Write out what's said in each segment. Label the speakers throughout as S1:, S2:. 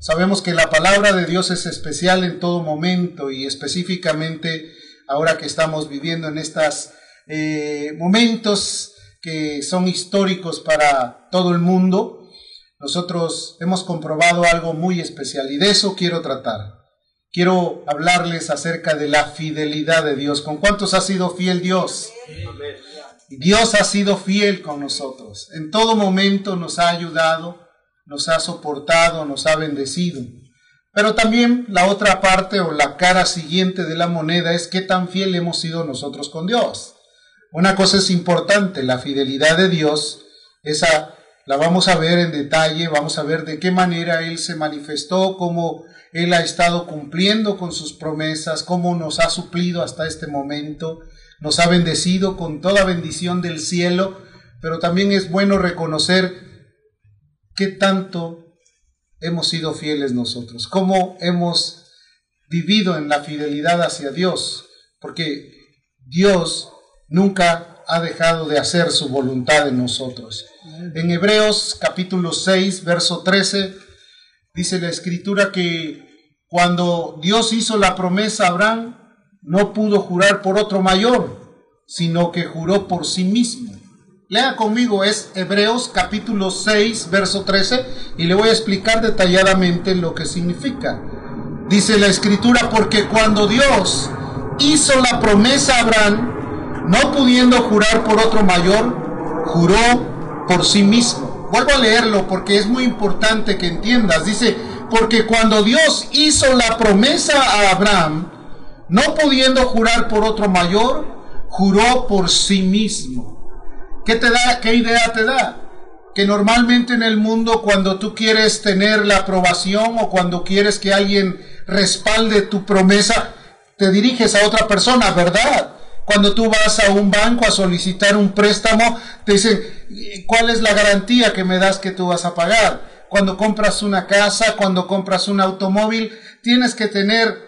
S1: Sabemos que la palabra de Dios es especial en todo momento y específicamente ahora que estamos viviendo en estos eh, momentos que son históricos para todo el mundo, nosotros hemos comprobado algo muy especial y de eso quiero tratar. Quiero hablarles acerca de la fidelidad de Dios. ¿Con cuántos ha sido fiel Dios? Dios ha sido fiel con nosotros. En todo momento nos ha ayudado, nos ha soportado, nos ha bendecido. Pero también la otra parte o la cara siguiente de la moneda es qué tan fiel hemos sido nosotros con Dios. Una cosa es importante, la fidelidad de Dios, esa la vamos a ver en detalle, vamos a ver de qué manera Él se manifestó, cómo Él ha estado cumpliendo con sus promesas, cómo nos ha suplido hasta este momento, nos ha bendecido con toda bendición del cielo, pero también es bueno reconocer qué tanto hemos sido fieles nosotros, cómo hemos vivido en la fidelidad hacia Dios, porque Dios nunca ha dejado de hacer su voluntad en nosotros. En Hebreos capítulo 6, verso 13, dice la escritura que cuando Dios hizo la promesa a Abraham, no pudo jurar por otro mayor, sino que juró por sí mismo. Lea conmigo, es Hebreos capítulo 6, verso 13, y le voy a explicar detalladamente lo que significa. Dice la escritura, porque cuando Dios hizo la promesa a Abraham, no pudiendo jurar por otro mayor, juró por sí mismo. Vuelvo a leerlo porque es muy importante que entiendas. Dice, porque cuando Dios hizo la promesa a Abraham, no pudiendo jurar por otro mayor, juró por sí mismo. ¿Qué te da? ¿Qué idea te da? Que normalmente en el mundo cuando tú quieres tener la aprobación o cuando quieres que alguien respalde tu promesa, te diriges a otra persona, ¿verdad? Cuando tú vas a un banco a solicitar un préstamo, te dicen, ¿cuál es la garantía que me das que tú vas a pagar? Cuando compras una casa, cuando compras un automóvil, tienes que tener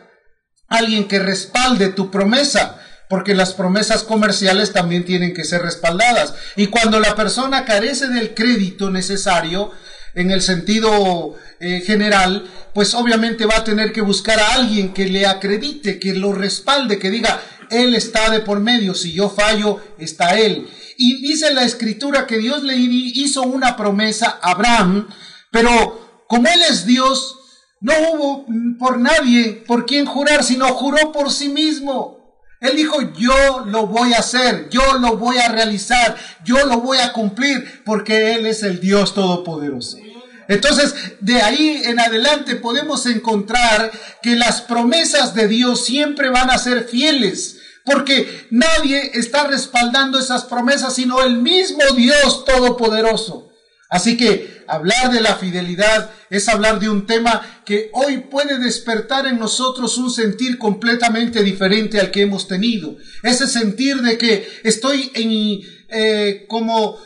S1: alguien que respalde tu promesa porque las promesas comerciales también tienen que ser respaldadas. Y cuando la persona carece del crédito necesario, en el sentido eh, general, pues obviamente va a tener que buscar a alguien que le acredite, que lo respalde, que diga, Él está de por medio, si yo fallo, está Él. Y dice la escritura que Dios le hizo una promesa a Abraham, pero como Él es Dios, no hubo por nadie por quien jurar, sino juró por sí mismo. Él dijo, yo lo voy a hacer, yo lo voy a realizar, yo lo voy a cumplir, porque Él es el Dios Todopoderoso. Entonces, de ahí en adelante podemos encontrar que las promesas de Dios siempre van a ser fieles, porque nadie está respaldando esas promesas, sino el mismo Dios Todopoderoso. Así que hablar de la fidelidad es hablar de un tema que hoy puede despertar en nosotros un sentir completamente diferente al que hemos tenido. Ese sentir de que estoy en, eh, como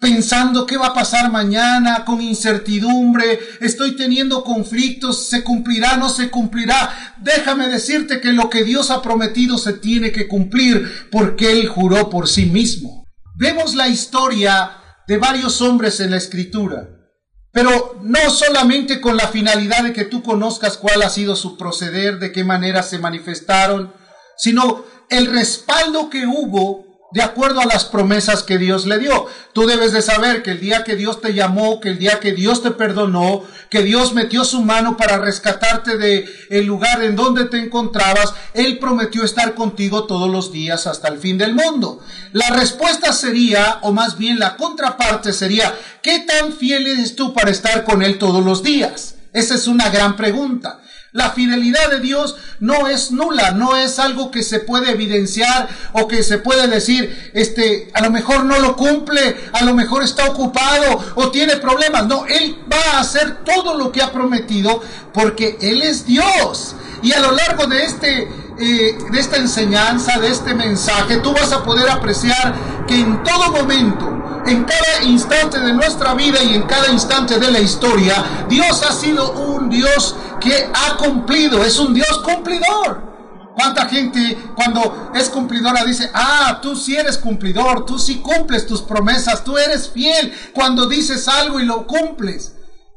S1: pensando qué va a pasar mañana, con incertidumbre, estoy teniendo conflictos, se cumplirá, no se cumplirá. Déjame decirte que lo que Dios ha prometido se tiene que cumplir porque Él juró por sí mismo. Vemos la historia de varios hombres en la escritura, pero no solamente con la finalidad de que tú conozcas cuál ha sido su proceder, de qué manera se manifestaron, sino el respaldo que hubo de acuerdo a las promesas que Dios le dio. Tú debes de saber que el día que Dios te llamó, que el día que Dios te perdonó, que Dios metió su mano para rescatarte de el lugar en donde te encontrabas, Él prometió estar contigo todos los días hasta el fin del mundo. La respuesta sería, o más bien la contraparte sería, ¿qué tan fiel eres tú para estar con Él todos los días? Esa es una gran pregunta. La fidelidad de Dios no es nula, no es algo que se puede evidenciar o que se puede decir, este, a lo mejor no lo cumple, a lo mejor está ocupado o tiene problemas. No, Él va a hacer todo lo que ha prometido porque Él es Dios. Y a lo largo de este eh, de esta enseñanza, de este mensaje, tú vas a poder apreciar que en todo momento, en cada instante de nuestra vida y en cada instante de la historia, Dios ha sido un Dios que ha cumplido, es un Dios cumplidor. ¿Cuánta gente cuando es cumplidora dice, ah, tú sí eres cumplidor, tú sí cumples tus promesas, tú eres fiel cuando dices algo y lo cumples?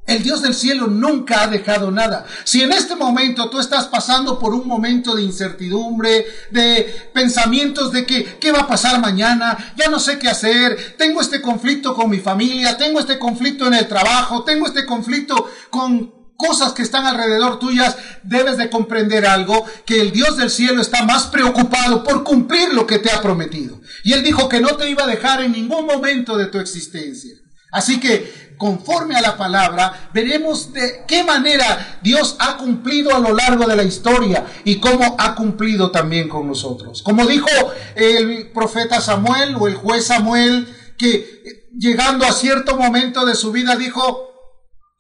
S1: El Dios del cielo nunca ha dejado nada. Si en este momento tú estás pasando por un momento de incertidumbre, de pensamientos de que, ¿qué va a pasar mañana? Ya no sé qué hacer. Tengo este conflicto con mi familia, tengo este conflicto en el trabajo, tengo este conflicto con cosas que están alrededor tuyas, debes de comprender algo, que el Dios del cielo está más preocupado por cumplir lo que te ha prometido. Y Él dijo que no te iba a dejar en ningún momento de tu existencia. Así que, conforme a la palabra, veremos de qué manera Dios ha cumplido a lo largo de la historia y cómo ha cumplido también con nosotros. Como dijo el profeta Samuel o el juez Samuel, que llegando a cierto momento de su vida dijo,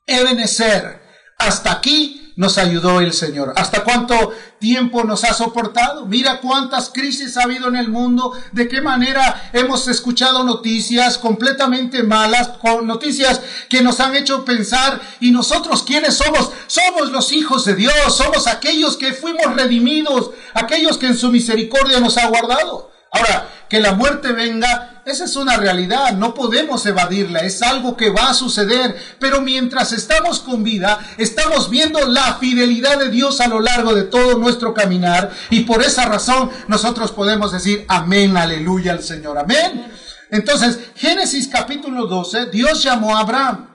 S1: Ebenezer, hasta aquí nos ayudó el Señor. ¿Hasta cuánto tiempo nos ha soportado? Mira cuántas crisis ha habido en el mundo, de qué manera hemos escuchado noticias completamente malas, noticias que nos han hecho pensar, y nosotros quiénes somos? Somos los hijos de Dios, somos aquellos que fuimos redimidos, aquellos que en su misericordia nos ha guardado. Ahora, que la muerte venga, esa es una realidad, no podemos evadirla, es algo que va a suceder, pero mientras estamos con vida, estamos viendo la fidelidad de Dios a lo largo de todo nuestro caminar y por esa razón nosotros podemos decir amén, aleluya al Señor, amén. Entonces, Génesis capítulo 12, Dios llamó a Abraham.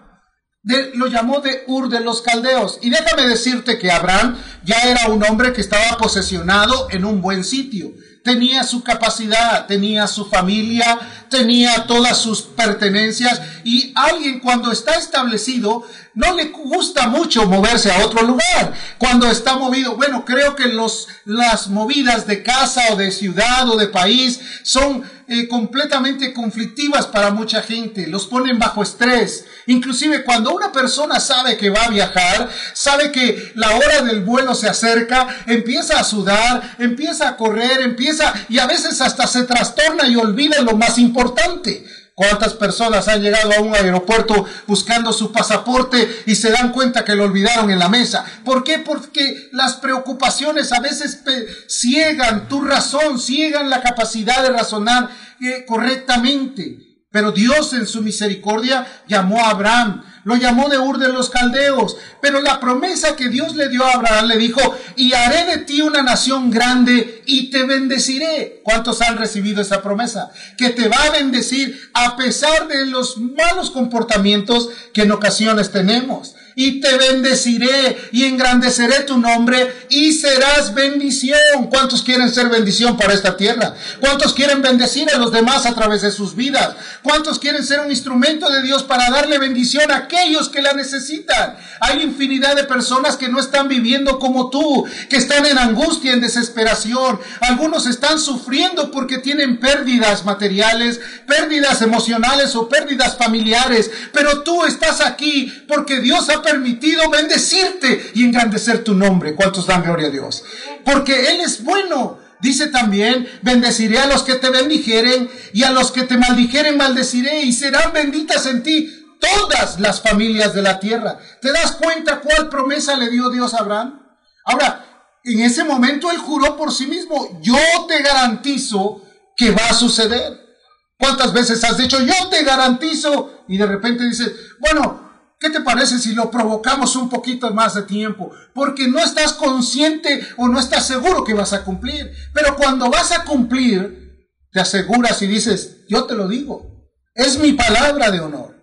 S1: lo llamó de Ur de los Caldeos. Y déjame decirte que Abraham ya era un hombre que estaba posesionado en un buen sitio tenía su capacidad, tenía su familia, tenía todas sus pertenencias y alguien cuando está establecido no le gusta mucho moverse a otro lugar. Cuando está movido, bueno, creo que los, las movidas de casa o de ciudad o de país son eh, completamente conflictivas para mucha gente, los ponen bajo estrés. Inclusive cuando una persona sabe que va a viajar, sabe que la hora del vuelo se acerca, empieza a sudar, empieza a correr, empieza y a veces hasta se trastorna y olvida lo más importante. ¿Cuántas personas han llegado a un aeropuerto buscando su pasaporte y se dan cuenta que lo olvidaron en la mesa? ¿Por qué? Porque las preocupaciones a veces ciegan tu razón, ciegan la capacidad de razonar eh, correctamente. Pero Dios en su misericordia llamó a Abraham lo llamó de Ur de los Caldeos. Pero la promesa que Dios le dio a Abraham le dijo, y haré de ti una nación grande y te bendeciré. ¿Cuántos han recibido esa promesa? Que te va a bendecir a pesar de los malos comportamientos que en ocasiones tenemos y te bendeciré y engrandeceré tu nombre y serás bendición. ¿Cuántos quieren ser bendición para esta tierra? ¿Cuántos quieren bendecir a los demás a través de sus vidas? ¿Cuántos quieren ser un instrumento de Dios para darle bendición a aquellos que la necesitan? Hay infinidad de personas que no están viviendo como tú, que están en angustia, en desesperación. Algunos están sufriendo porque tienen pérdidas materiales, pérdidas emocionales o pérdidas familiares. Pero tú estás aquí porque Dios ha permitido bendecirte y engrandecer tu nombre. ¿Cuántos dan gloria a Dios? Porque Él es bueno. Dice también, bendeciré a los que te bendijeren y a los que te maldijeren maldeciré y serán benditas en ti todas las familias de la tierra. ¿Te das cuenta cuál promesa le dio Dios a Abraham? Ahora, en ese momento él juró por sí mismo, yo te garantizo que va a suceder. ¿Cuántas veces has dicho, yo te garantizo? Y de repente dices, bueno, ¿Qué te parece si lo provocamos un poquito más de tiempo? Porque no estás consciente o no estás seguro que vas a cumplir. Pero cuando vas a cumplir, te aseguras y dices, yo te lo digo. Es mi palabra de honor.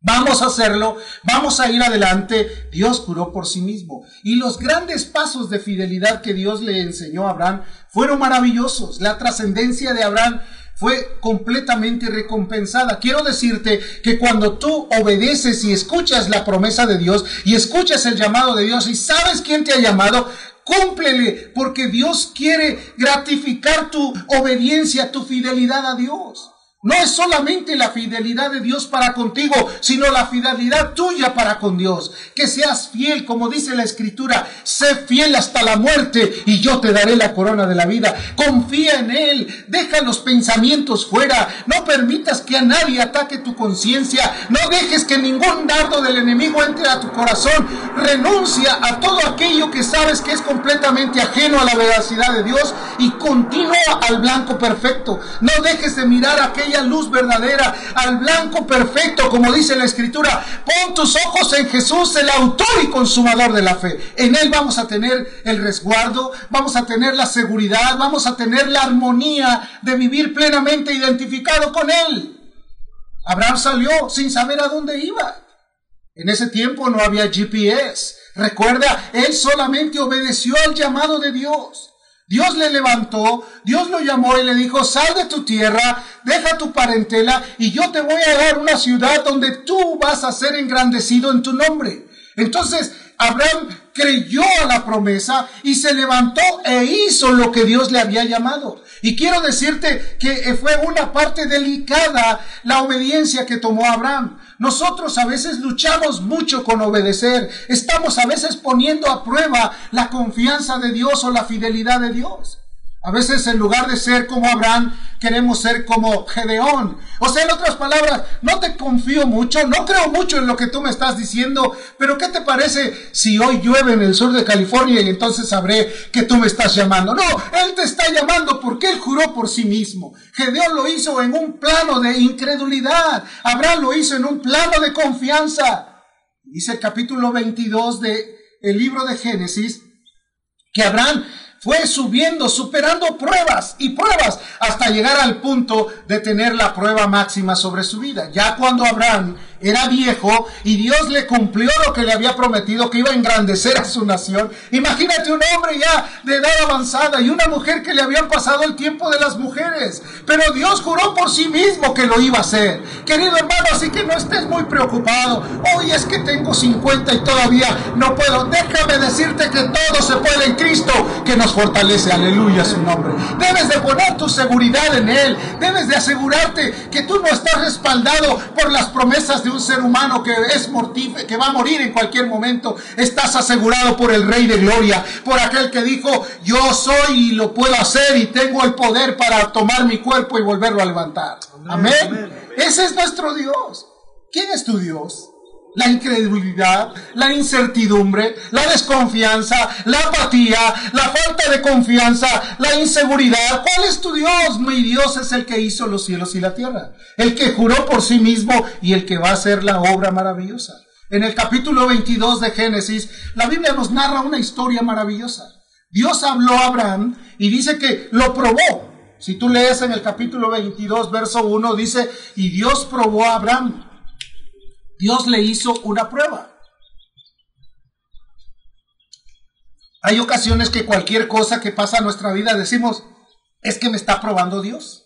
S1: Vamos a hacerlo, vamos a ir adelante. Dios curó por sí mismo. Y los grandes pasos de fidelidad que Dios le enseñó a Abraham fueron maravillosos. La trascendencia de Abraham fue completamente recompensada. Quiero decirte que cuando tú obedeces y escuchas la promesa de Dios y escuchas el llamado de Dios y sabes quién te ha llamado, cúmplele, porque Dios quiere gratificar tu obediencia, tu fidelidad a Dios. No es solamente la fidelidad de Dios para contigo, sino la fidelidad tuya para con Dios. Que seas fiel, como dice la Escritura, sé fiel hasta la muerte y yo te daré la corona de la vida. Confía en Él, deja los pensamientos fuera, no permitas que a nadie ataque tu conciencia, no dejes que ningún dardo del enemigo entre a tu corazón. Renuncia a todo aquello que sabes que es completamente ajeno a la veracidad de Dios y continúa al blanco perfecto. No dejes de mirar aquella luz verdadera, al blanco perfecto, como dice la escritura. Pon tus ojos en Jesús, el autor y consumador de la fe. En Él vamos a tener el resguardo, vamos a tener la seguridad, vamos a tener la armonía de vivir plenamente identificado con Él. Abraham salió sin saber a dónde iba. En ese tiempo no había GPS. Recuerda, él solamente obedeció al llamado de Dios. Dios le levantó, Dios lo llamó y le dijo, sal de tu tierra, deja tu parentela y yo te voy a dar una ciudad donde tú vas a ser engrandecido en tu nombre. Entonces, Abraham creyó a la promesa y se levantó e hizo lo que Dios le había llamado. Y quiero decirte que fue una parte delicada la obediencia que tomó Abraham. Nosotros a veces luchamos mucho con obedecer. Estamos a veces poniendo a prueba la confianza de Dios o la fidelidad de Dios. A veces en lugar de ser como Abraham, queremos ser como Gedeón. O sea, en otras palabras, no te confío mucho, no creo mucho en lo que tú me estás diciendo, pero ¿qué te parece si hoy llueve en el sur de California y entonces sabré que tú me estás llamando? No, Él te está llamando porque Él juró por sí mismo. Gedeón lo hizo en un plano de incredulidad. Abraham lo hizo en un plano de confianza. Dice el capítulo 22 de el libro de Génesis que Abraham fue subiendo, superando pruebas y pruebas hasta llegar al punto de tener la prueba máxima sobre su vida. Ya cuando Abraham era viejo y Dios le cumplió lo que le había prometido, que iba a engrandecer a su nación. Imagínate un hombre ya de edad avanzada y una mujer que le habían pasado el tiempo de las mujeres. Pero Dios juró por sí mismo que lo iba a hacer. Querido hermano, así que no estés muy preocupado. Hoy es que tengo 50 y todavía no puedo. Déjame decirte que todo se puede en Cristo que nos fortalece. Aleluya su nombre. Debes de poner tu seguridad en Él. Debes de asegurarte que tú no estás respaldado por las promesas de un ser humano que es mortífero, que va a morir en cualquier momento. Estás asegurado por el Rey de Gloria, por aquel que dijo, yo soy y lo puedo hacer y tengo el poder para tomar mi cuerpo y volverlo a levantar. Amén. Ese es nuestro Dios. ¿Quién es tu Dios? La incredulidad, la incertidumbre, la desconfianza, la apatía, la falta de confianza, la inseguridad. ¿Cuál es tu Dios? Mi Dios es el que hizo los cielos y la tierra, el que juró por sí mismo y el que va a hacer la obra maravillosa. En el capítulo 22 de Génesis, la Biblia nos narra una historia maravillosa. Dios habló a Abraham y dice que lo probó. Si tú lees en el capítulo 22, verso 1, dice, y Dios probó a Abraham Dios le hizo una prueba. Hay ocasiones que cualquier cosa que pasa en nuestra vida decimos, es que me está probando Dios.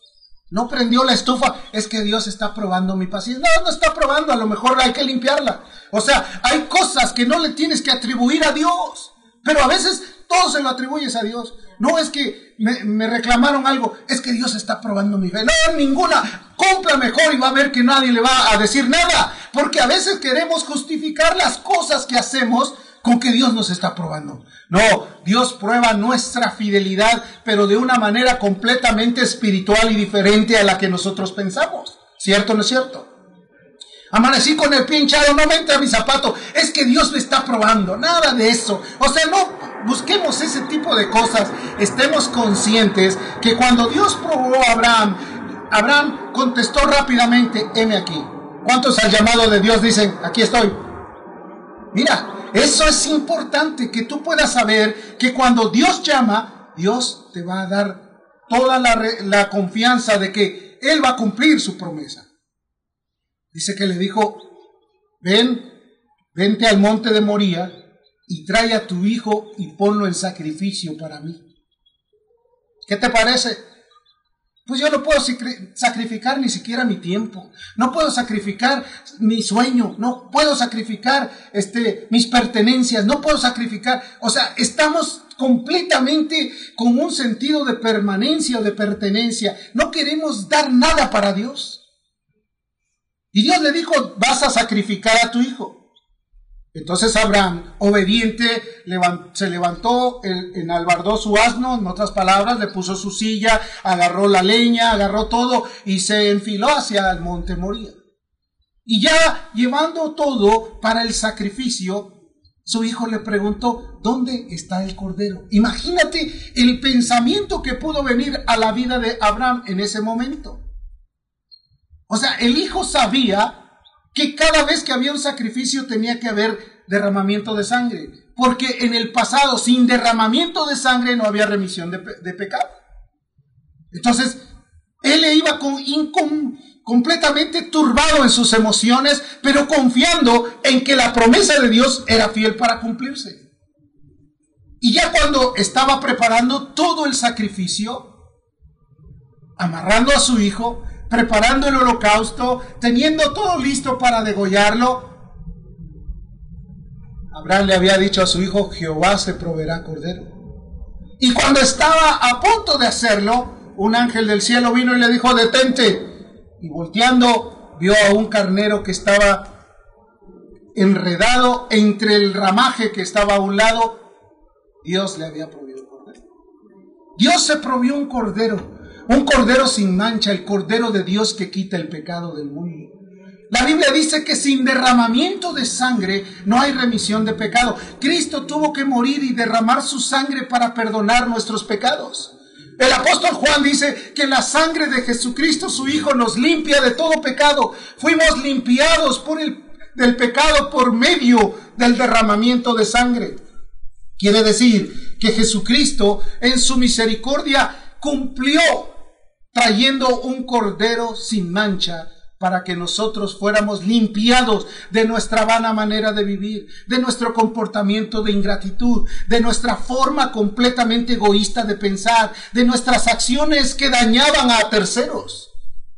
S1: No prendió la estufa, es que Dios está probando mi paciencia. No, no está probando, a lo mejor hay que limpiarla. O sea, hay cosas que no le tienes que atribuir a Dios, pero a veces todo se lo atribuyes a Dios. No es que me, reclamaron algo, es que Dios está probando mi fe. No, ninguna. Compra mejor y va a ver que nadie le va a decir nada. Porque a veces queremos justificar las cosas que hacemos con que Dios nos está probando. No, Dios prueba nuestra fidelidad, pero de una manera completamente espiritual y diferente a la que nosotros pensamos. ¿Cierto o no es cierto? Amanecí con el pie hinchado, no me entra mi zapato. Es que Dios me está probando. Nada de eso. O sea, no busquemos ese tipo de cosas. Estemos conscientes que cuando Dios probó a Abraham, Abraham contestó rápidamente, heme aquí. ¿Cuántos al llamado de Dios dicen, aquí estoy? Mira, eso es importante, que tú puedas saber que cuando Dios llama, Dios te va a dar toda la, la confianza de que Él va a cumplir su promesa. Dice que le dijo, ven, vente al monte de Moría y trae a tu hijo y ponlo en sacrificio para mí. ¿Qué te parece? Pues yo no puedo sacrificar ni siquiera mi tiempo, no puedo sacrificar mi sueño, no puedo sacrificar este, mis pertenencias, no puedo sacrificar, o sea, estamos completamente con un sentido de permanencia o de pertenencia, no queremos dar nada para Dios. Y Dios le dijo, vas a sacrificar a tu hijo. Entonces Abraham, obediente, se levantó, enalbardó su asno, en otras palabras, le puso su silla, agarró la leña, agarró todo y se enfiló hacia el monte Moría. Y ya llevando todo para el sacrificio, su hijo le preguntó, ¿dónde está el cordero? Imagínate el pensamiento que pudo venir a la vida de Abraham en ese momento. O sea, el hijo sabía que cada vez que había un sacrificio tenía que haber derramamiento de sangre, porque en el pasado sin derramamiento de sangre no había remisión de, pecado. Entonces, él le iba con, completamente turbado en sus emociones, pero confiando en que la promesa de Dios era fiel para cumplirse. Y ya cuando estaba preparando todo el sacrificio, amarrando a su hijo, preparando el holocausto, teniendo todo listo para degollarlo, Abraham le había dicho a su hijo, Jehová se proveerá cordero. Y cuando estaba a punto de hacerlo, un ángel del cielo vino y le dijo, detente. Y volteando, vio a un carnero que estaba enredado entre el ramaje que estaba a un lado. Dios le había provisto cordero. Dios se provió un cordero un cordero sin mancha, el cordero de Dios que quita el pecado del mundo. La Biblia dice que sin derramamiento de sangre no hay remisión de pecado. Cristo tuvo que morir y derramar su sangre para perdonar nuestros pecados. El apóstol Juan dice que la sangre de Jesucristo, su Hijo, nos limpia de todo pecado. Fuimos limpiados por el, del pecado por medio del derramamiento de sangre. Quiere decir que Jesucristo en su misericordia cumplió trayendo un cordero sin mancha para que nosotros fuéramos limpiados de nuestra vana manera de vivir, de nuestro comportamiento de ingratitud, de nuestra forma completamente egoísta de pensar, de nuestras acciones que dañaban a terceros.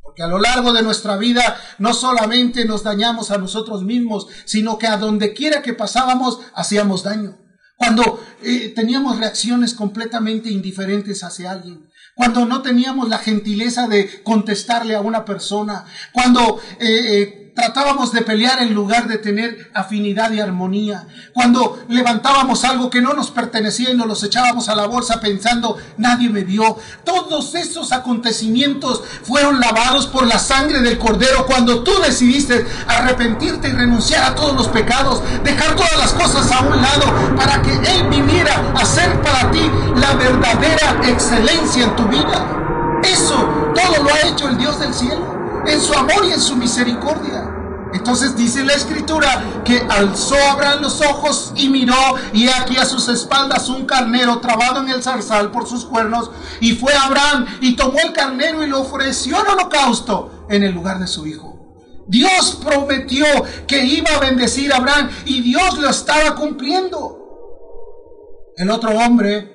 S1: Porque a lo largo de nuestra vida no solamente nos dañamos a nosotros mismos, sino que a donde quiera que pasábamos hacíamos daño. Cuando eh, teníamos reacciones completamente indiferentes hacia alguien, cuando no teníamos la gentileza de contestarle a una persona, cuando eh, eh, tratábamos de pelear en lugar de tener afinidad y armonía, cuando levantábamos algo que no nos pertenecía y nos los echábamos a la bolsa pensando, nadie me vio. Todos esos acontecimientos fueron lavados por la sangre del Cordero cuando tú decidiste arrepentirte y renunciar a todos los pecados, dejar todas las cosas a un lado para que Él viniera a ser para ti la verdadera excelencia en tu vida. Eso todo lo ha hecho el Dios del cielo en su amor y en su misericordia. Entonces dice la escritura que alzó Abraham los ojos y miró y aquí a sus espaldas un carnero trabado en el zarzal por sus cuernos y fue Abraham y tomó el carnero y lo ofreció en holocausto en el lugar de su hijo. Dios prometió que iba a bendecir a Abraham y Dios lo estaba cumpliendo. El otro hombre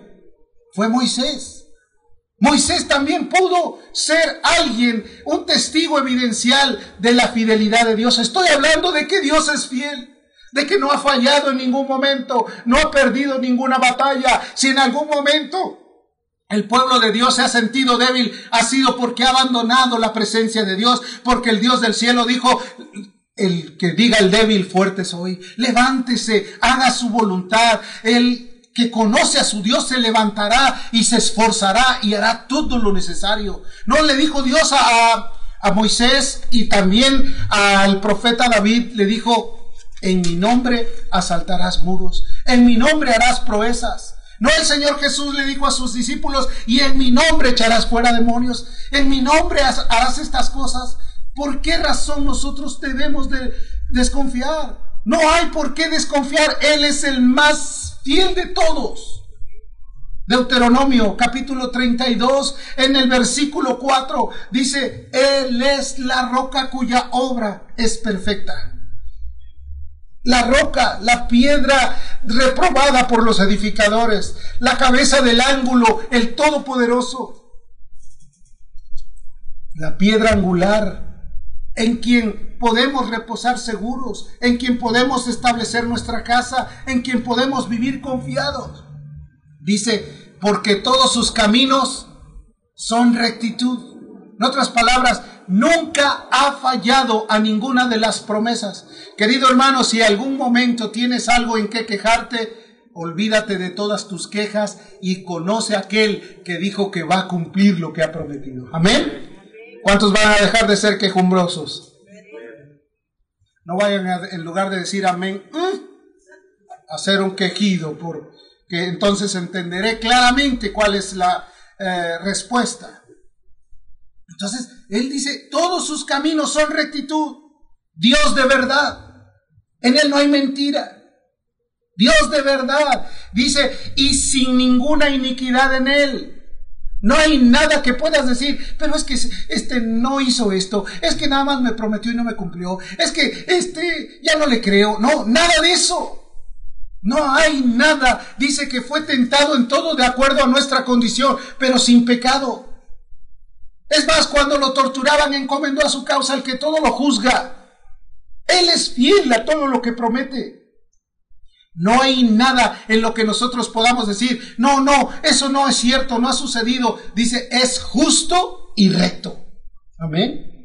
S1: fue Moisés. Moisés también pudo ser alguien, un testigo evidencial de la fidelidad de Dios. Estoy hablando de que Dios es fiel, de que no ha fallado en ningún momento, no ha perdido ninguna batalla. Si en algún momento el pueblo de Dios se ha sentido débil, ha sido porque ha abandonado la presencia de Dios, porque el Dios del cielo dijo, el que diga el débil, fuerte soy, levántese, haga su voluntad. El que conoce a su Dios se levantará y se esforzará y hará todo lo necesario. No le dijo Dios a, a Moisés y también al profeta David, le dijo, en mi nombre asaltarás muros, en mi nombre harás proezas. No el Señor Jesús le dijo a sus discípulos, y en mi nombre echarás fuera demonios, en mi nombre harás estas cosas. ¿Por qué razón nosotros debemos de desconfiar? No hay por qué desconfiar, Él es el más fiel de todos. Deuteronomio capítulo 32 en el versículo 4 dice, Él es la roca cuya obra es perfecta. La roca, la piedra reprobada por los edificadores, la cabeza del ángulo, el todopoderoso. La piedra angular en quien podemos reposar seguros, en quien podemos establecer nuestra casa, en quien podemos vivir confiados. Dice, porque todos sus caminos son rectitud. En otras palabras, nunca ha fallado a ninguna de las promesas. Querido hermano, si algún momento tienes algo en que quejarte, olvídate de todas tus quejas y conoce a aquel que dijo que va a cumplir lo que ha prometido. Amén. ¿Cuántos van a dejar de ser quejumbrosos? No vayan en lugar de decir amén, a hacer un quejido, porque entonces entenderé claramente cuál es la eh, respuesta. Entonces, Él dice, todos sus caminos son rectitud. Dios de verdad. En Él no hay mentira. Dios de verdad. Dice, y sin ninguna iniquidad en Él. No hay nada que puedas decir, pero es que este no hizo esto, es que nada más me prometió y no me cumplió, es que este ya no le creo, no, nada de eso. No hay nada. Dice que fue tentado en todo de acuerdo a nuestra condición, pero sin pecado. Es más, cuando lo torturaban, encomendó a su causa al que todo lo juzga. Él es fiel a todo lo que promete. No hay nada en lo que nosotros podamos decir, no, no, eso no es cierto, no ha sucedido. Dice, es justo y recto. Amén.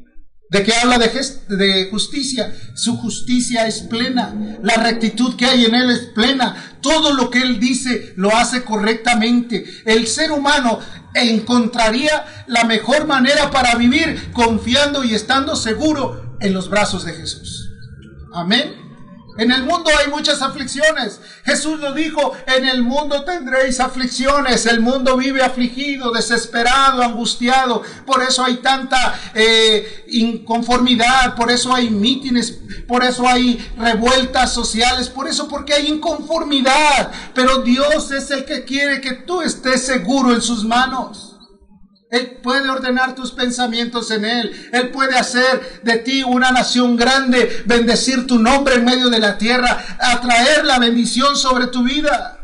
S1: ¿De qué habla de, de, justicia? Su justicia es plena. La rectitud que hay en él es plena. Todo lo que él dice lo hace correctamente. El ser humano encontraría la mejor manera para vivir confiando y estando seguro en los brazos de Jesús. Amén. En el mundo hay muchas aflicciones. Jesús lo dijo, en el mundo tendréis aflicciones. El mundo vive afligido, desesperado, angustiado. Por eso hay tanta eh, inconformidad, por eso hay mítines, por eso hay revueltas sociales, por eso porque hay inconformidad. Pero Dios es el que quiere que tú estés seguro en sus manos. Él puede ordenar tus pensamientos en Él. Él puede hacer de ti una nación grande, bendecir tu nombre en medio de la tierra, atraer la bendición sobre tu vida.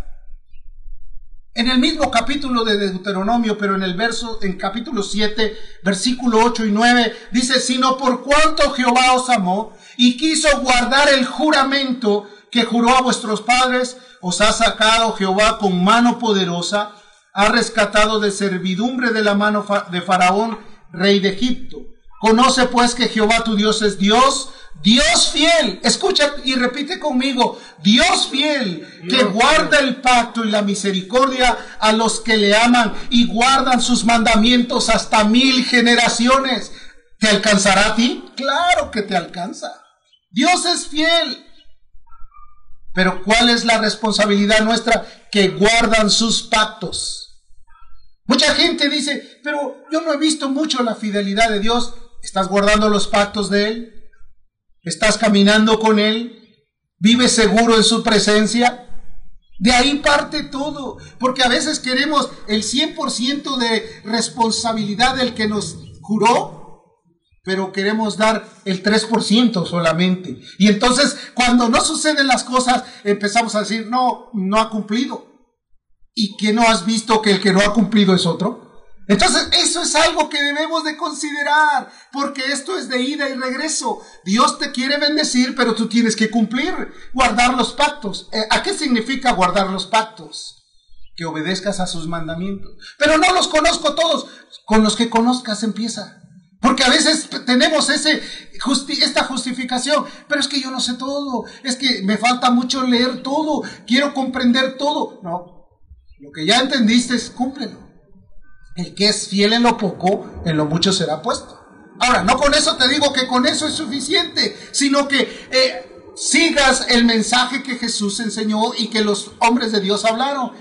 S1: En el mismo capítulo de Deuteronomio, pero en el verso, en capítulo 7, versículo 8 y 9, dice, sino por cuanto Jehová os amó y quiso guardar el juramento que juró a vuestros padres, os ha sacado Jehová con mano poderosa ha rescatado de servidumbre de la mano de Faraón, rey de Egipto. Conoce pues que Jehová tu Dios es Dios, Dios fiel. Escucha y repite conmigo, Dios fiel, que guarda el pacto y la misericordia a los que le aman y guardan sus mandamientos hasta mil generaciones. ¿Te alcanzará a ti? Claro que te alcanza. Dios es fiel. Pero ¿cuál es la responsabilidad nuestra? Que guardan sus pactos. Mucha gente dice, pero yo no he visto mucho la fidelidad de Dios. ¿Estás guardando los pactos de Él? ¿Estás caminando con Él? ¿Vives seguro en su presencia? De ahí parte todo, porque a veces queremos el 100% de responsabilidad del que nos juró, pero queremos dar el 3% solamente. Y entonces cuando no suceden las cosas, empezamos a decir, no, no ha cumplido y que no has visto que el que no ha cumplido es otro. Entonces, eso es algo que debemos de considerar, porque esto es de ida y regreso. Dios te quiere bendecir, pero tú tienes que cumplir, guardar los pactos. Eh, ¿A qué significa guardar los pactos? Que obedezcas a sus mandamientos. Pero no los conozco todos. Con los que conozcas empieza. Porque a veces tenemos ese, esta justificación, pero es que yo no sé todo, es que me falta mucho leer todo, quiero comprender todo. No, lo que ya entendiste es cúmplelo. El que es fiel en lo poco, en lo mucho será puesto. Ahora, no con eso te digo que con eso es suficiente, sino que eh, sigas el mensaje que Jesús enseñó y que los hombres de Dios hablaron.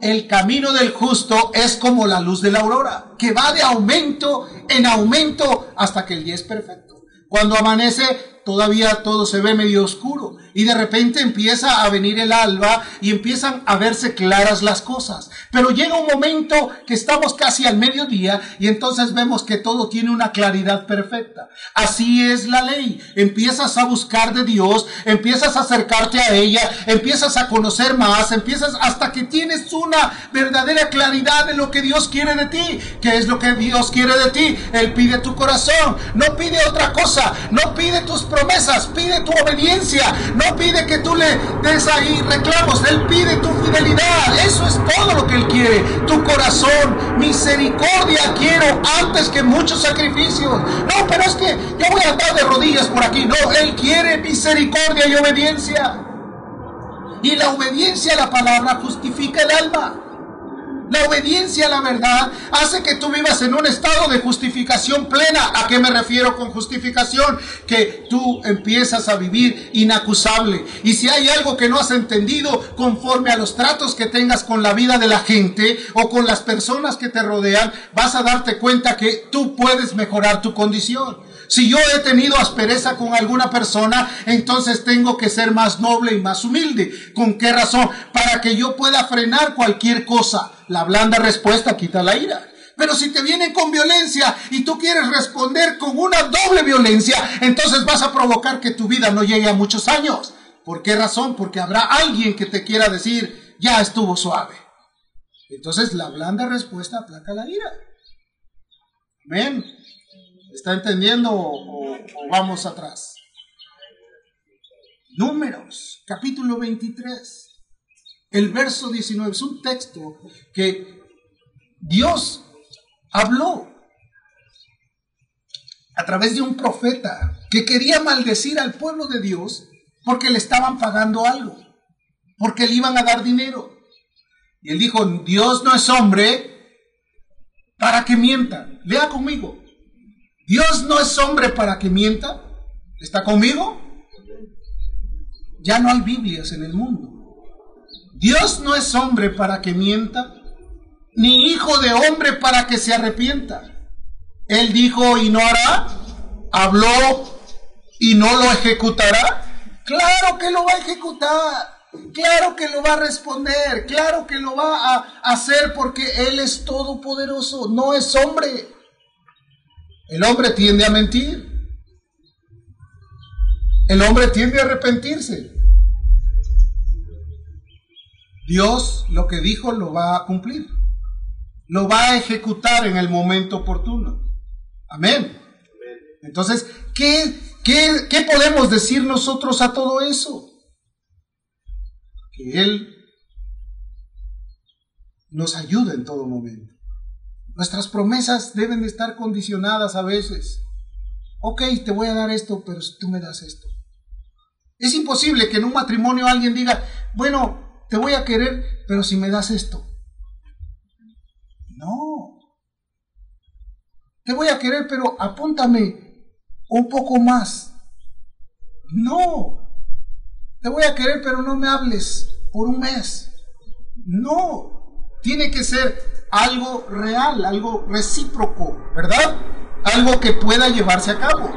S1: El camino del justo es como la luz de la aurora, que va de aumento en aumento hasta que el día es perfecto. Cuando amanece, todavía todo se ve medio oscuro y de repente empieza a venir el alba y empiezan a verse claras las cosas. Pero llega un momento que estamos casi al mediodía y entonces vemos que todo tiene una claridad perfecta. Así es la ley. Empiezas a buscar de Dios, empiezas a acercarte a ella, empiezas a conocer más, empiezas hasta que tienes una verdadera claridad de lo que Dios quiere de ti. ¿Qué es lo que Dios quiere de ti? Él pide tu corazón, no pide otra cosa, no pide tus promesas, pide tu obediencia no pide que tú le des ahí reclamos, Él pide tu fidelidad. Eso es todo lo que Él quiere. Tu corazón, misericordia quiero antes que muchos sacrificios. No, pero es que yo voy a andar de rodillas por aquí. No, Él quiere misericordia y obediencia. Y la obediencia a la palabra justifica el alma. La obediencia a la verdad hace que tú vivas en un estado de justificación plena. ¿A qué me refiero con justificación? Que tú empiezas a vivir inacusable. Y si hay algo que no has entendido conforme a los tratos que tengas con la vida de la gente o con las personas que te rodean, vas a darte cuenta que tú puedes mejorar tu condición. Si yo he tenido aspereza con alguna persona, entonces tengo que ser más noble y más humilde. ¿Con qué razón? Para que yo pueda frenar cualquier cosa. La blanda respuesta quita la ira. Pero si te vienen con violencia y tú quieres responder con una doble violencia, entonces vas a provocar que tu vida no llegue a muchos años. ¿Por qué razón? Porque habrá alguien que te quiera decir, ya estuvo suave. Entonces la blanda respuesta aplaca la ira. Amén. ¿Está entendiendo o, vamos atrás? Números, capítulo 23. El verso 19 es un texto que Dios habló a través de un profeta que quería maldecir al pueblo de Dios porque le estaban pagando algo, porque le iban a dar dinero. Y él dijo, Dios no es hombre para que mienta. Lea conmigo. Dios no es hombre para que mienta. ¿Está conmigo? Ya no hay Biblias en el mundo. Dios no es hombre para que mienta, ni hijo de hombre para que se arrepienta. Él dijo y no hará, habló y no lo ejecutará. Claro que lo va a ejecutar, claro que lo va a responder, claro que lo va a hacer porque Él es todopoderoso, no es hombre. El hombre tiende a mentir. El hombre tiende a arrepentirse. Dios lo que dijo lo va a cumplir. Lo va a ejecutar en el momento oportuno. Amén. Entonces, ¿qué, qué, qué podemos decir nosotros a todo eso? Que Él nos ayuda en todo momento. Nuestras promesas deben de estar condicionadas a veces. Ok, te voy a dar esto, pero si tú me das esto. Es imposible que en un matrimonio alguien diga, bueno, te voy a querer, pero si me das esto. No. Te voy a querer, pero apúntame un poco más. No. Te voy a querer, pero no me hables por un mes. No. Tiene que ser algo real, algo recíproco, ¿verdad? Algo que pueda llevarse a cabo.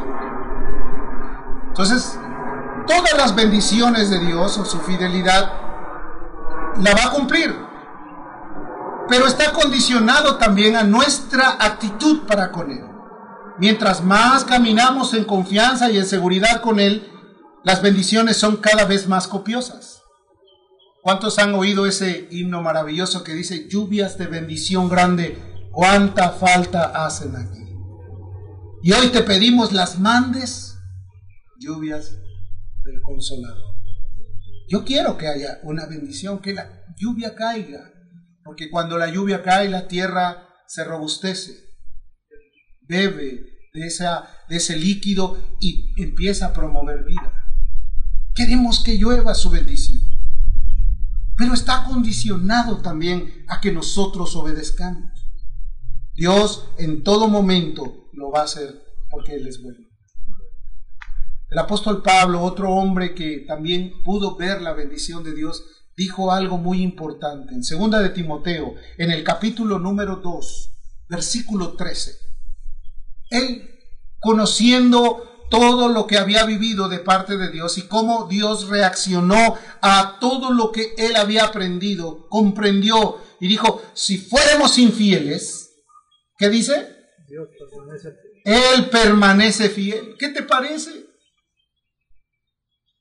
S1: Entonces, todas las bendiciones de Dios o su fidelidad la va a cumplir. Pero está condicionado también a nuestra actitud para con Él. Mientras más caminamos en confianza y en seguridad con Él, las bendiciones son cada vez más copiosas. ¿Cuántos han oído ese himno maravilloso que dice, lluvias de bendición grande, cuánta falta hacen aquí? Y hoy te pedimos las mandes, lluvias del consolador. Yo quiero que haya una bendición, que la lluvia caiga, porque cuando la lluvia cae la tierra se robustece, bebe de, de ese líquido y empieza a promover vida. Queremos que llueva su bendición pero está condicionado también a que nosotros obedezcamos. Dios en todo momento lo va a hacer porque Él es bueno. El apóstol Pablo, otro hombre que también pudo ver la bendición de Dios, dijo algo muy importante. En segunda de Timoteo, en el capítulo número 2, versículo 13. Él, conociendo todo lo que había vivido de parte de Dios y cómo Dios reaccionó a todo lo que él había aprendido, comprendió y dijo, si fuéramos infieles, ¿qué dice? Dios permanece Él permanece fiel. ¿Qué te parece?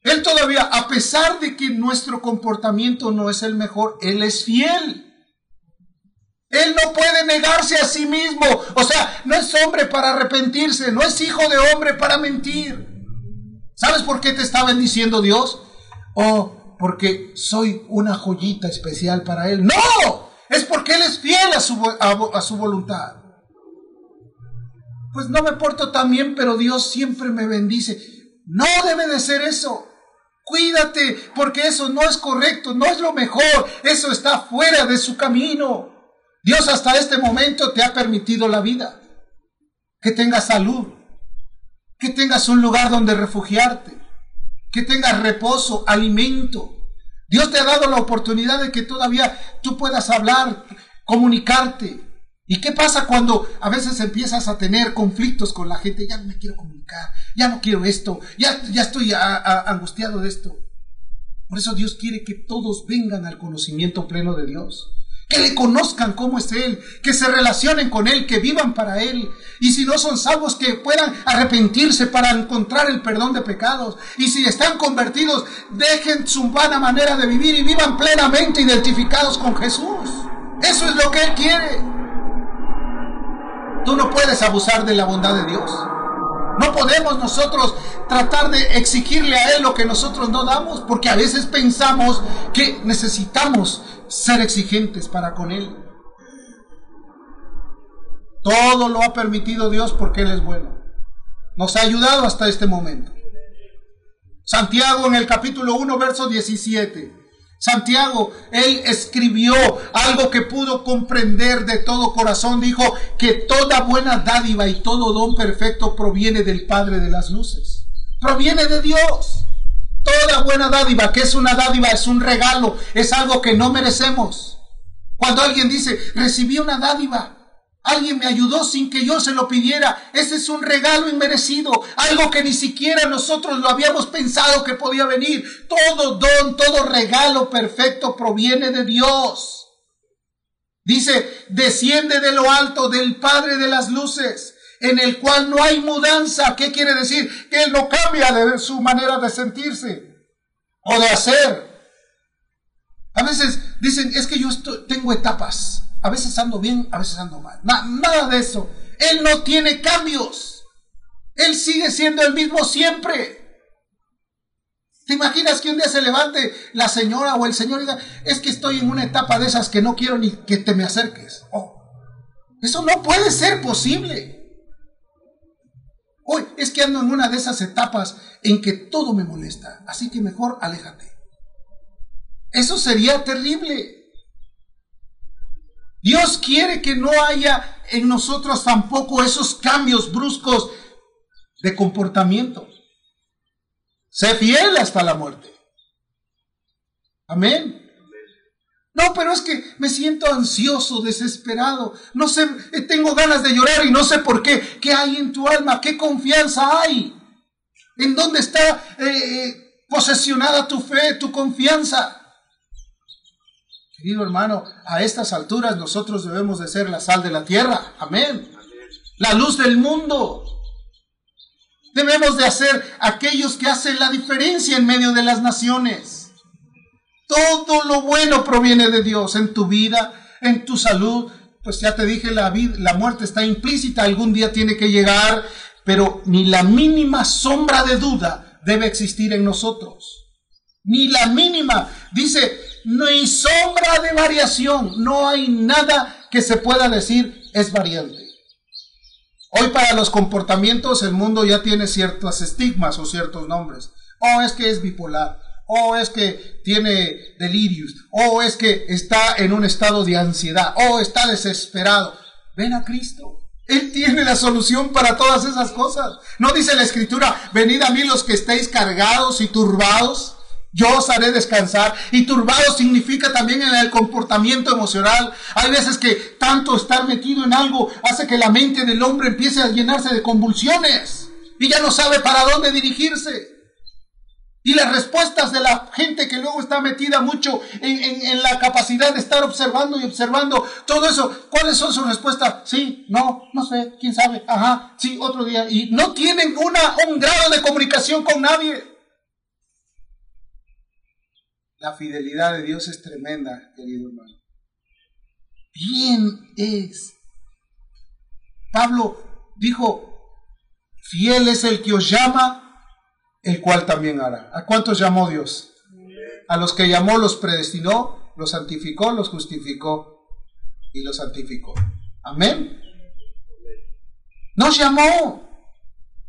S1: Él todavía, a pesar de que nuestro comportamiento no es el mejor, Él es fiel. Él no puede negarse a sí mismo. O sea, no es hombre para arrepentirse, no es hijo de hombre para mentir. ¿Sabes por qué te está bendiciendo Dios? Oh, porque soy una joyita especial para Él. No, es porque Él es fiel a su, a su voluntad. Pues no me porto tan bien, pero Dios siempre me bendice. No debe de ser eso. Cuídate, porque eso no es correcto, no es lo mejor. Eso está fuera de su camino. Dios hasta este momento te ha permitido la vida, que tengas salud, que tengas un lugar donde refugiarte, que tengas reposo, alimento. Dios te ha dado la oportunidad de que todavía tú puedas hablar, comunicarte. ¿Y qué pasa cuando a veces empiezas a tener conflictos con la gente? Ya no me quiero comunicar, ya no quiero esto, ya, ya estoy angustiado de esto. Por eso Dios quiere que todos vengan al conocimiento pleno de Dios que le conozcan cómo es Él, que se relacionen con Él, que vivan para Él. Y si no son salvos, que puedan arrepentirse para encontrar el perdón de pecados. Y si están convertidos, dejen su vana manera de vivir y vivan plenamente identificados con Jesús. Eso es lo que Él quiere. Tú no puedes abusar de la bondad de Dios. No podemos nosotros tratar de exigirle a Él lo que nosotros no damos, porque a veces pensamos que necesitamos ser exigentes para con Él. Todo lo ha permitido Dios porque Él es bueno. Nos ha ayudado hasta este momento. Santiago en el capítulo 1, verso 17. Santiago, él escribió algo que pudo comprender de todo corazón. Dijo que toda buena dádiva y todo don perfecto proviene del Padre de las Luces. Proviene de Dios. Toda buena dádiva, que es una dádiva, es un regalo, es algo que no merecemos. Cuando alguien dice, recibí una dádiva, alguien me ayudó sin que yo se lo pidiera, ese es un regalo inmerecido, algo que ni siquiera nosotros lo habíamos pensado que podía venir. Todo don, todo regalo perfecto proviene de Dios. Dice, desciende de lo alto del Padre de las Luces en el cual no hay mudanza. ¿Qué quiere decir? Que Él no cambia de su manera de sentirse o de hacer. A veces dicen, es que yo tengo etapas. A veces ando bien, a veces ando mal. nada de eso. Él no tiene cambios. Él sigue siendo el mismo siempre. ¿Te imaginas que un día se levante la señora o el señor y diga, es que estoy en una etapa de esas que no quiero ni que te me acerques? Oh, eso no puede ser posible. Hoy es que ando en una de esas etapas en que todo me molesta, así que mejor aléjate. Eso sería terrible. Dios quiere que no haya en nosotros tampoco esos cambios bruscos de comportamiento. Sé fiel hasta la muerte. Amén. No, pero es que me siento ansioso, desesperado. No sé, eh, tengo ganas de llorar y no sé por qué. ¿Qué hay en tu alma? ¿Qué confianza hay? ¿En dónde está eh, eh, posesionada tu fe, tu confianza? Querido hermano, a estas alturas nosotros debemos de ser la sal de la tierra. Amén. La luz del mundo. Debemos de hacer aquellos que hacen la diferencia en medio de las naciones. Todo lo bueno proviene de Dios en tu vida, en tu salud. Pues ya te dije, la, vida, la muerte está implícita, algún día tiene que llegar, pero ni la mínima sombra de duda debe existir en nosotros. Ni la mínima. Dice, no hay sombra de variación, no hay nada que se pueda decir es variante. Hoy para los comportamientos el mundo ya tiene ciertos estigmas o ciertos nombres. Oh, es que es bipolar o es que tiene delirios, o es que está en un estado de ansiedad, o está desesperado. Ven a Cristo. Él tiene la solución para todas esas cosas. No dice la escritura, venid a mí los que estéis cargados y turbados, yo os haré descansar. Y turbado significa también en el comportamiento emocional. Hay veces que tanto estar metido en algo hace que la mente del hombre empiece a llenarse de convulsiones y ya no sabe para dónde dirigirse. Y las respuestas de la gente que luego está metida mucho en, la capacidad de estar observando y observando todo eso, ¿cuáles son sus respuestas? Sí, no, no sé, quién sabe, ajá, sí, otro día. Y no tienen una, un grado de comunicación con nadie. La fidelidad de Dios es tremenda, querido hermano. Bien es. Pablo dijo, fiel es el que os llama el cual también hará. ¿A cuántos llamó Dios? A los que llamó los predestinó, los santificó, los justificó y los santificó. Amén. Nos llamó.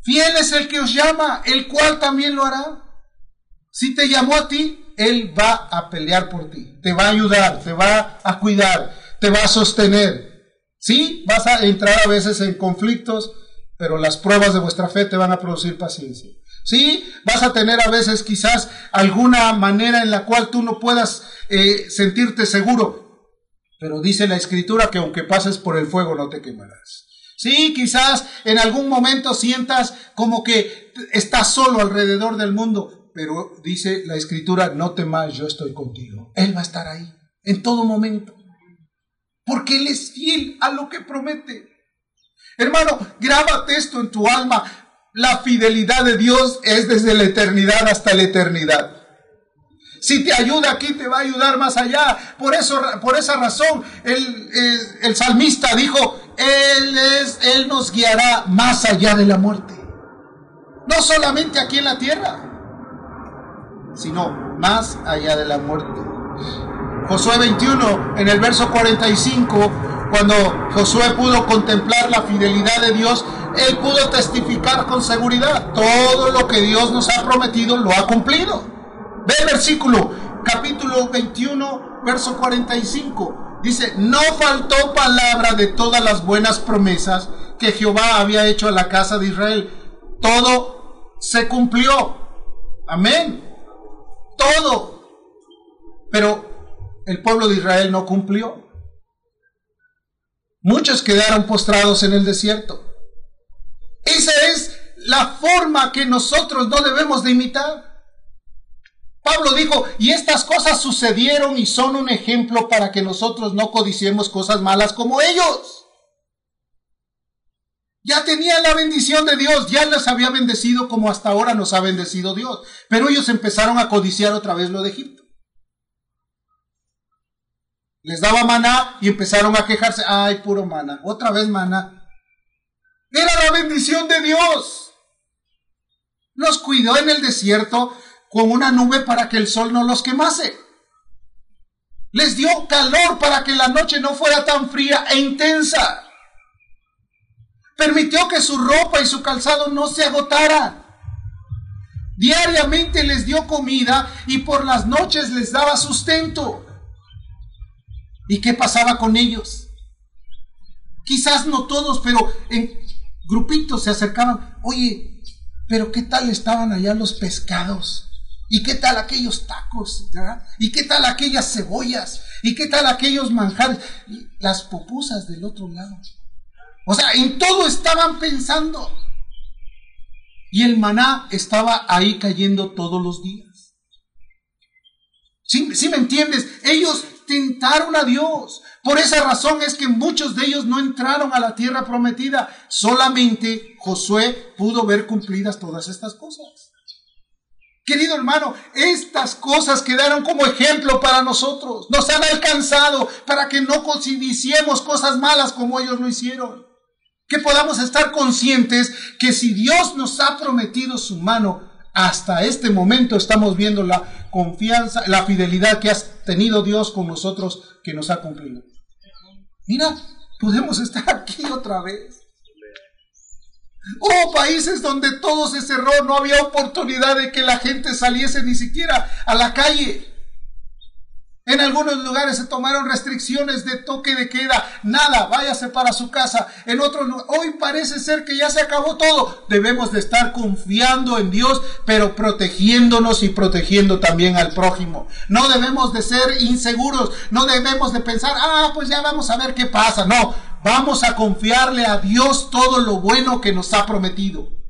S1: Fiel es el que os llama, el cual también lo hará. Si te llamó a ti, Él va a pelear por ti, te va a ayudar, te va a cuidar, te va a sostener. Sí, vas a entrar a veces en conflictos, pero las pruebas de vuestra fe te van a producir paciencia. Sí, vas a tener a veces quizás alguna manera en la cual tú no puedas eh, sentirte seguro, pero dice la escritura que aunque pases por el fuego no te quemarás. Sí, quizás en algún momento sientas como que estás solo alrededor del mundo, pero dice la escritura, no temas, yo estoy contigo. Él va a estar ahí en todo momento, porque Él es fiel a lo que promete. Hermano, grábate esto en tu alma. La fidelidad de Dios es desde la eternidad hasta la eternidad. Si te ayuda aquí, te va a ayudar más allá. Por, eso, por esa razón, el, el, salmista dijo, él, es, él nos guiará más allá de la muerte. No solamente aquí en la tierra, sino más allá de la muerte. Josué 21, en el verso 45, cuando Josué pudo contemplar la fidelidad de Dios, él pudo testificar con seguridad, todo lo que Dios nos ha prometido lo ha cumplido. Ve el versículo, capítulo 21, verso 45. Dice, no faltó palabra de todas las buenas promesas que Jehová había hecho a la casa de Israel. Todo se cumplió. Amén. Todo. Pero el pueblo de Israel no cumplió. Muchos quedaron postrados en el desierto. Esa es la forma que nosotros no debemos de imitar. Pablo dijo, y estas cosas sucedieron y son un ejemplo para que nosotros no codiciemos cosas malas como ellos. Ya tenían la bendición de Dios, ya les había bendecido como hasta ahora nos ha bendecido Dios. Pero ellos empezaron a codiciar otra vez lo de Egipto. Les daba maná y empezaron a quejarse, ay, puro maná, otra vez maná. Era la bendición de Dios. Los cuidó en el desierto, con una nube para que el sol no los quemase. Les dio calor para que la noche no fuera tan fría e intensa. Permitió que su ropa y su calzado no se agotaran. Diariamente les dio comida y por las noches les daba sustento. ¿Y qué pasaba con ellos? Quizás no todos, pero en grupitos se acercaban. Oye, pero ¿qué tal estaban allá los pescados? ¿Y qué tal aquellos tacos? ¿Y qué tal aquellas cebollas? ¿Y qué tal aquellos manjares? Las pupusas del otro lado. O sea, en todo estaban pensando. Y el maná estaba ahí cayendo todos los días. ¿Sí, me entiendes? Ellos tentaron a Dios. Por esa razón es que muchos de ellos no entraron a la tierra prometida. Solamente Josué pudo ver cumplidas todas estas cosas. Querido hermano, estas cosas quedaron como ejemplo para nosotros. Nos han alcanzado para que no iniciemos cosas malas como ellos lo hicieron. Que podamos estar conscientes que si Dios nos ha prometido su mano, hasta este momento estamos viendo la confianza, la fidelidad que ha tenido Dios con nosotros que nos ha cumplido. Mira, podemos estar aquí otra vez. Oh, países donde todo se cerró, no había oportunidad de que la gente saliese ni siquiera a la calle. En algunos lugares se tomaron restricciones de toque de queda. Nada, váyase para su casa. En otros hoy parece ser que ya se acabó todo. Debemos de estar confiando en Dios, pero protegiéndonos y protegiendo también al prójimo. No debemos de ser inseguros. No debemos de pensar, ah, pues ya vamos a ver qué pasa. No, vamos a confiarle a Dios todo lo bueno que nos ha prometido.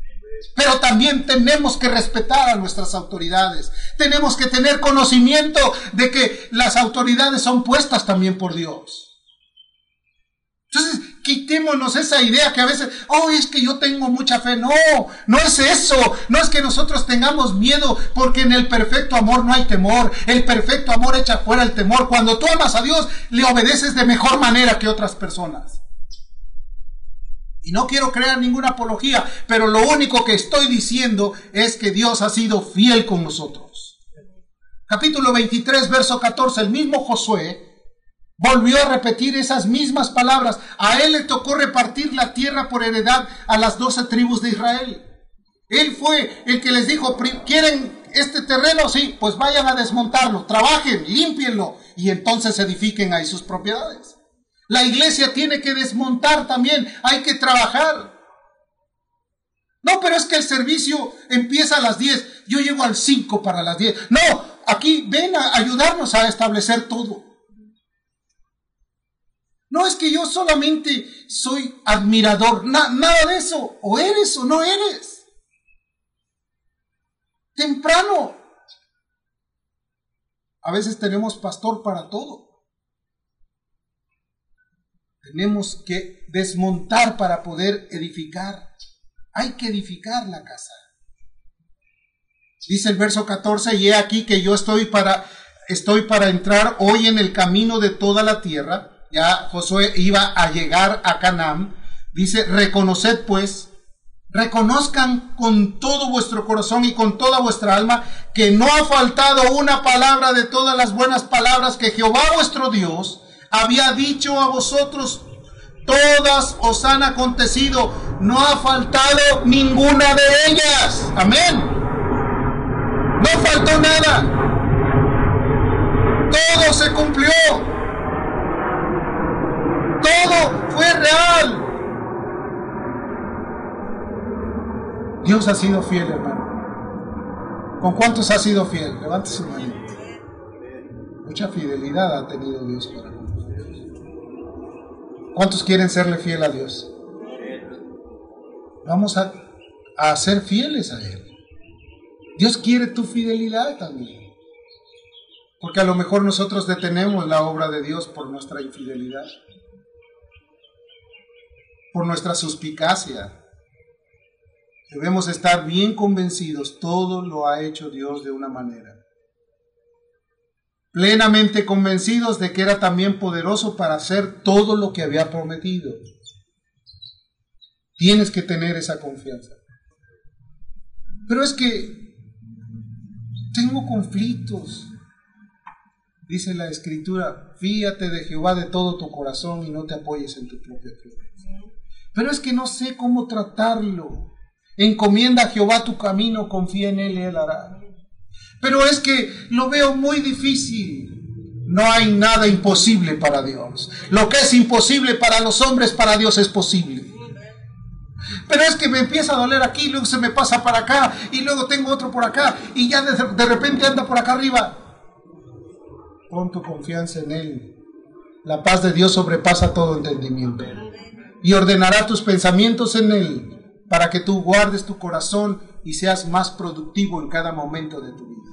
S1: Pero también tenemos que respetar a nuestras autoridades. Tenemos que tener conocimiento de que las autoridades son puestas también por Dios. Entonces, quitémonos esa idea que a veces, oh, es que yo tengo mucha fe. No, no es eso. No es que nosotros tengamos miedo porque en el perfecto amor no hay temor. El perfecto amor echa fuera el temor. Cuando tú amas a Dios, le obedeces de mejor manera que otras personas. Y no quiero crear ninguna apología, pero lo único que estoy diciendo es que Dios ha sido fiel con nosotros. Capítulo 23, verso 14, el mismo Josué volvió a repetir esas mismas palabras. A él le tocó repartir la tierra por heredad a las doce tribus de Israel. Él fue el que les dijo, ¿quieren este terreno? Sí, pues vayan a desmontarlo, trabajen, límpienlo y entonces edifiquen ahí sus propiedades. La iglesia tiene que desmontar también, hay que trabajar. No, pero es que el servicio empieza a las 10, yo llego al 5 para las 10. No, aquí ven a ayudarnos a establecer todo. No es que yo solamente soy admirador, nada de eso, o eres o no eres. Temprano. A veces tenemos pastor para todo. Tenemos que desmontar para poder edificar. Hay que edificar la casa. Dice el verso 14, y he aquí que yo estoy para, estoy para entrar hoy en el camino de toda la tierra. Ya Josué iba a llegar a Canaán. Dice, reconoced pues, reconozcan con todo vuestro corazón y con toda vuestra alma que no ha faltado una palabra de todas las buenas palabras que Jehová vuestro Dios había dicho a vosotros todas os han acontecido, no ha faltado ninguna de ellas. Amén. No faltó nada. Todo se cumplió. Todo fue real. Dios ha sido fiel, hermano. ¿Con cuántos ha sido fiel? Levante su mano. Mucha fidelidad ha tenido Dios para ¿Cuántos quieren serle fiel a Dios? Vamos a, a ser fieles a Él. Dios quiere tu fidelidad también. Porque a lo mejor nosotros detenemos la obra de Dios por nuestra infidelidad, por nuestra suspicacia. Debemos estar bien convencidos, todo lo ha hecho Dios de una manera plenamente convencidos de que era también poderoso para hacer todo lo que había prometido. Tienes que tener esa confianza. Pero es que tengo conflictos. Dice la escritura, fíate de Jehová de todo tu corazón y no te apoyes en tu propia prudencia. Pero es que no sé cómo tratarlo. Encomienda a Jehová tu camino, confía en él y él hará. Pero es que lo veo muy difícil. No hay nada imposible para Dios. Lo que es imposible para los hombres, para Dios es posible. Pero es que me empieza a doler aquí, luego se me pasa para acá, y luego tengo otro por acá, y ya de, de repente anda por acá arriba. Pon tu confianza en Él. La paz de Dios sobrepasa todo entendimiento. Y ordenará tus pensamientos en Él, para que tú guardes tu corazón y seas más productivo en cada momento de tu vida.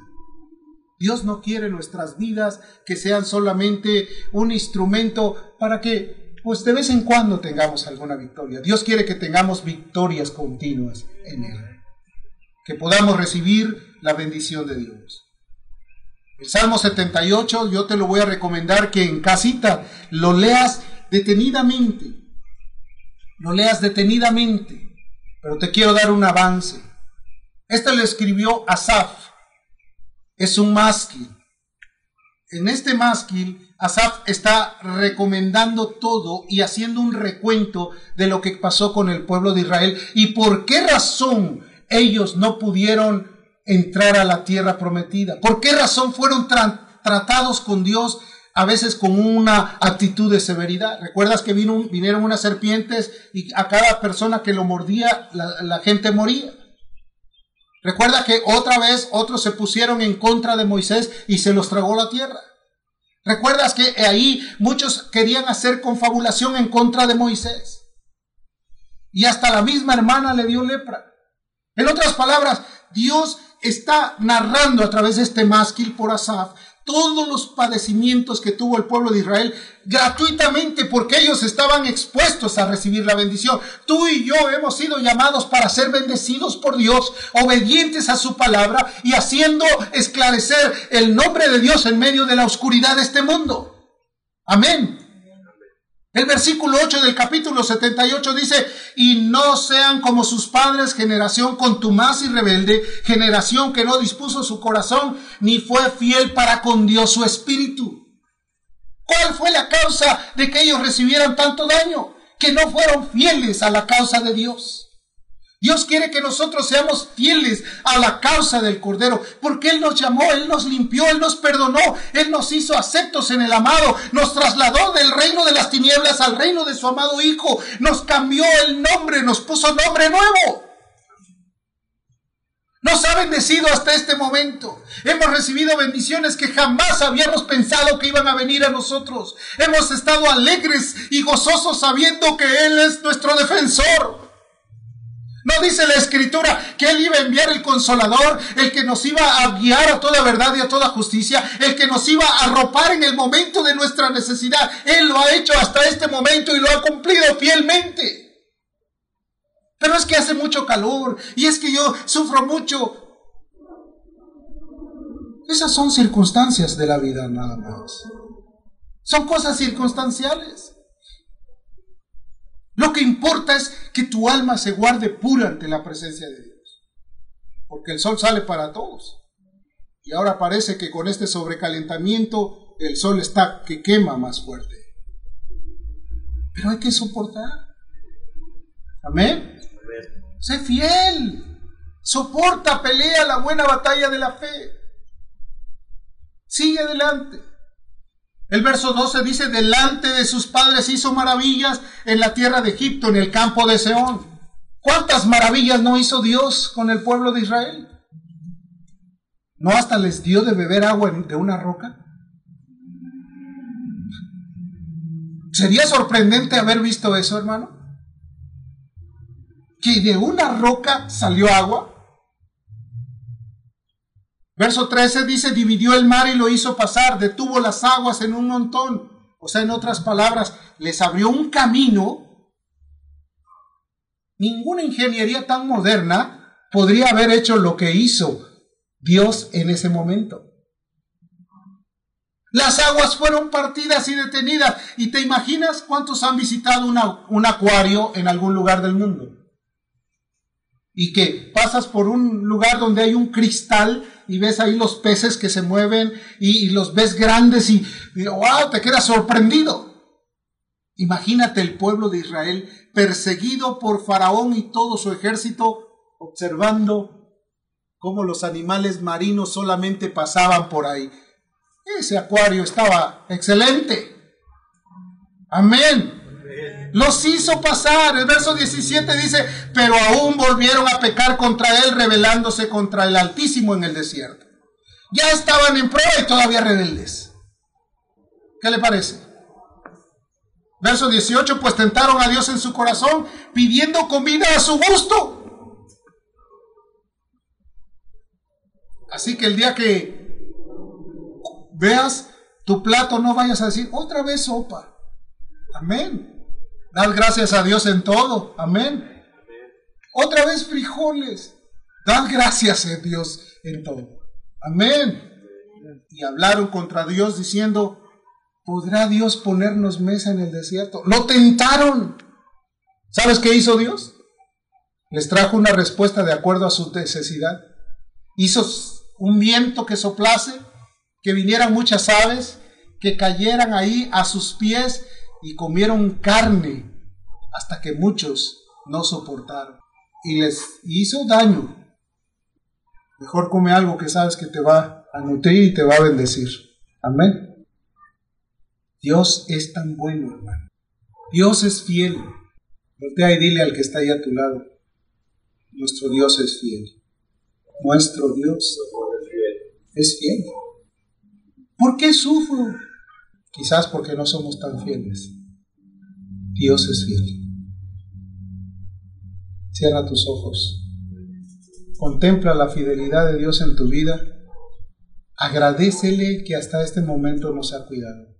S1: Dios no quiere nuestras vidas que sean solamente un instrumento para que, pues de vez en cuando tengamos alguna victoria. Dios quiere que tengamos victorias continuas en Él. Que podamos recibir la bendición de Dios. El Salmo 78 yo te lo voy a recomendar que en casita lo leas detenidamente. Lo leas detenidamente. Pero te quiero dar un avance. Este lo escribió Asaf. Es un másquil. En este másquil, Asaf está recomendando todo y haciendo un recuento de lo que pasó con el pueblo de Israel y por qué razón ellos no pudieron entrar a la tierra prometida. ¿Por qué razón fueron tratados con Dios a veces con una actitud de severidad? ¿Recuerdas que vino, vinieron unas serpientes y a cada persona que lo mordía la gente moría? Recuerda que otra vez otros se pusieron en contra de Moisés y se los tragó la tierra. ¿Recuerdas que ahí muchos querían hacer confabulación en contra de Moisés? Y hasta la misma hermana le dio lepra. En otras palabras, Dios está narrando a través de este másquil por Asaf todos los padecimientos que tuvo el pueblo de Israel gratuitamente porque ellos estaban expuestos a recibir la bendición. Tú y yo hemos sido llamados para ser bendecidos por Dios, obedientes a su palabra y haciendo esclarecer el nombre de Dios en medio de la oscuridad de este mundo. Amén. El versículo 8 del capítulo 78 dice, y no sean como sus padres, generación contumaz y rebelde, generación que no dispuso su corazón, ni fue fiel para con Dios su espíritu. ¿Cuál fue la causa de que ellos recibieran tanto daño? Que no fueron fieles a la causa de Dios. Dios quiere que nosotros seamos fieles a la causa del Cordero, porque Él nos llamó, Él nos limpió, Él nos perdonó, Él nos hizo aceptos en el amado, nos trasladó del reino de las tinieblas al reino de su amado Hijo, nos cambió el nombre, nos puso nombre nuevo. Nos ha bendecido hasta este momento. Hemos recibido bendiciones que jamás habíamos pensado que iban a venir a nosotros. Hemos estado alegres y gozosos sabiendo que Él es nuestro defensor. No dice la escritura que Él iba a enviar el consolador, el que nos iba a guiar a toda verdad y a toda justicia, el que nos iba a arropar en el momento de nuestra necesidad. Él lo ha hecho hasta este momento y lo ha cumplido fielmente. Pero es que hace mucho calor y es que yo sufro mucho. Esas son circunstancias de la vida nada más. Son cosas circunstanciales. Lo que importa es que tu alma se guarde pura ante la presencia de Dios. Porque el sol sale para todos. Y ahora parece que con este sobrecalentamiento el sol está que quema más fuerte. Pero hay que soportar. Amén. Sé fiel. Soporta, pelea la buena batalla de la fe. Sigue adelante. El verso 12 dice, delante de sus padres hizo maravillas en la tierra de Egipto, en el campo de Seón. ¿Cuántas maravillas no hizo Dios con el pueblo de Israel? ¿No hasta les dio de beber agua de una roca? Sería sorprendente haber visto eso, hermano. Que de una roca salió agua. Verso 13 dice, dividió el mar y lo hizo pasar, detuvo las aguas en un montón. O sea, en otras palabras, les abrió un camino. Ninguna ingeniería tan moderna podría haber hecho lo que hizo Dios en ese momento. Las aguas fueron partidas y detenidas. ¿Y te imaginas cuántos han visitado un acuario en algún lugar del mundo? Y que pasas por un lugar donde hay un cristal y ves ahí los peces que se mueven y, los ves grandes y, y wow, te quedas sorprendido. Imagínate el pueblo de Israel perseguido por Faraón y todo su ejército, observando cómo los animales marinos solamente pasaban por ahí. Ese acuario estaba excelente. Amén. Los hizo pasar. El verso 17 dice, pero aún volvieron a pecar contra él, rebelándose contra el Altísimo en el desierto. Ya estaban en prueba y todavía rebeldes. ¿Qué le parece? Verso 18, pues tentaron a Dios en su corazón, pidiendo comida a su gusto. Así que el día que veas tu plato, no vayas a decir, otra vez sopa. Amén. Dad gracias a Dios en todo. Amén. Otra vez frijoles. Dad gracias a Dios en todo. Amén. Y hablaron contra Dios diciendo, ¿podrá Dios ponernos mesa en el desierto? Lo tentaron. ¿Sabes qué hizo Dios? Les trajo una respuesta de acuerdo a su necesidad. Hizo un viento que soplase, que vinieran muchas aves, que cayeran ahí a sus pies y comieron carne hasta que muchos no soportaron y les hizo daño. Mejor come algo que sabes que te va a nutrir y te va a bendecir. Amén. Dios es tan bueno, hermano. Dios es fiel. Voltea y dile al que está ahí a tu lado. Nuestro Dios es fiel. Nuestro Dios es fiel. ¿Por qué sufro? Quizás porque no somos tan fieles. Dios es fiel. Cierra tus ojos. Contempla la fidelidad de Dios en tu vida. Agradecele que hasta este momento nos ha cuidado.